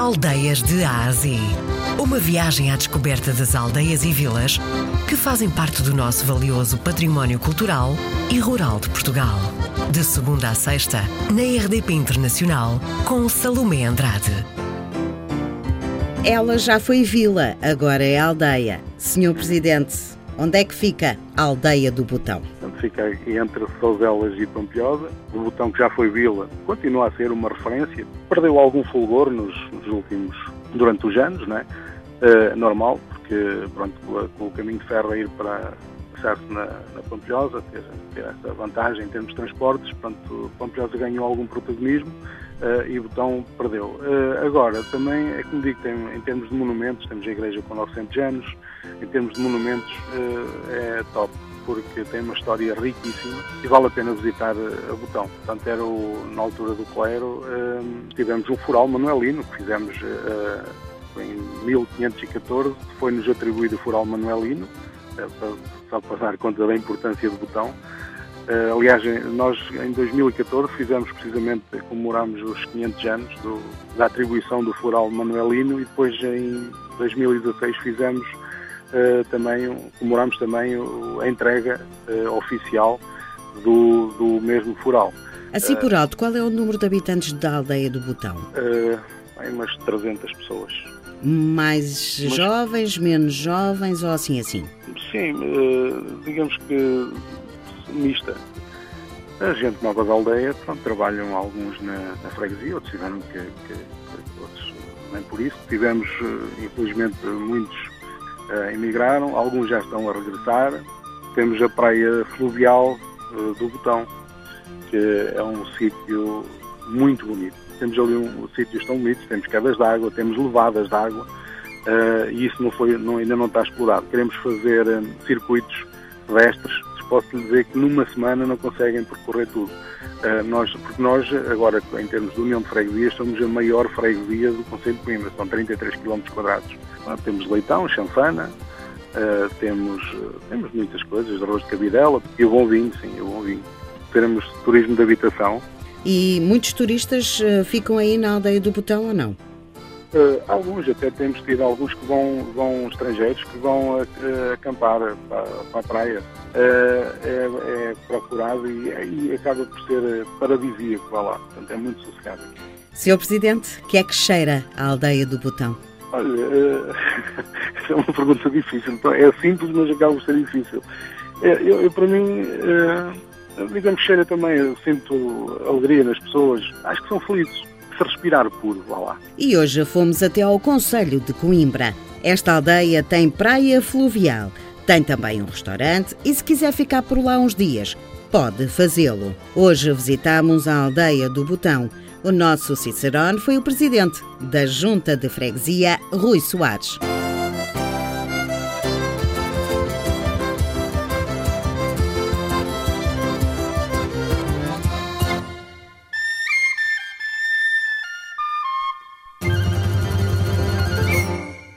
Aldeias de Ásia. Uma viagem à descoberta das aldeias e vilas que fazem parte do nosso valioso património cultural e rural de Portugal. De segunda a sexta, na RDP Internacional, com Salomé Andrade. Ela já foi vila, agora é aldeia. Senhor Presidente, onde é que fica a aldeia do Botão? Fica entre Souzelas e Pampilhosa. O Botão, que já foi vila, continua a ser uma referência. Perdeu algum fulgor nos, nos últimos, durante os anos, não é? Uh, normal, porque pronto, com, com, o caminho de ferro a ir para passar-se na, na Pampilhosa, ter, ter, essa vantagem em termos de transportes, pronto, Pampilhosa ganhou algum protagonismo uh, e Botão perdeu. Uh, agora, também é como digo, tem, em termos de monumentos, temos a igreja com 900 anos, em termos de monumentos é top porque tem uma história riquíssima e vale a pena visitar a Botão. Portanto, era o, na altura do clero, um, tivemos um fural manuelino que fizemos uh, em 1514, foi-nos atribuído o fural manuelino, uh, só para dar conta da importância do Botão. Aliás, nós em 2014 fizemos precisamente, comemoramos os 500 anos do, da atribuição do fural manuelino e depois em 2016 fizemos também comemoramos também a entrega uh, oficial do, do mesmo fural. Assim por alto, qual é o número de habitantes da aldeia do Botão? Uh, umas 300 pessoas. Mais Mas, jovens, menos jovens ou assim assim? Sim, digamos que mista. A gente nova da aldeia, pronto, trabalham alguns na, na freguesia, outros tiveram que, que, que, outros nem por isso. Tivemos, infelizmente, muitos uh, emigraram, alguns já estão a regressar. Temos a praia fluvial uh, do Botão, que é um sítio muito bonito. Temos ali um, sítios tão bonitos, temos quedas de água, temos levadas de água, uh, e isso não foi, não, ainda não está explorado. Queremos fazer um, circuitos pedestres, posso lhe dizer que numa semana não conseguem percorrer tudo. Uh, nós, porque nós, agora, em termos de união de freguesias, somos a maior freguesia do Conselho de Coimbra, são 33 km quadrados. temos leitão, chanfana, uh, temos, uh, temos muitas coisas, arroz de cabidela e o bom vinho, sim, o bom vinho. Teremos turismo de habitação. E muitos turistas ficam aí na aldeia do Botão ou não? Uh, alguns, até temos tido alguns que vão, vão estrangeiros que vão uh, acampar para, para, a praia. Uh, é, é, procurado e, e, acaba por ser paradisíaco vá lá. Portanto, é muito sossegado aqui. Senhor Presidente, que é que cheira a aldeia do Botão? Olha, essa é uma pergunta difícil. Então, é simples, mas acaba por ser difícil. Eu, eu para mim, digamos que cheira também, eu sinto alegria nas pessoas. Acho que são felizes respirar puro, vá lá. E hoje fomos até ao Conselho de Coimbra. Esta aldeia tem praia fluvial, tem também um restaurante e se quiser ficar por lá uns dias, pode fazê-lo. Hoje visitamos a aldeia do Botão. O nosso Cicerone foi o presidente da Junta de Freguesia, Rui Soares.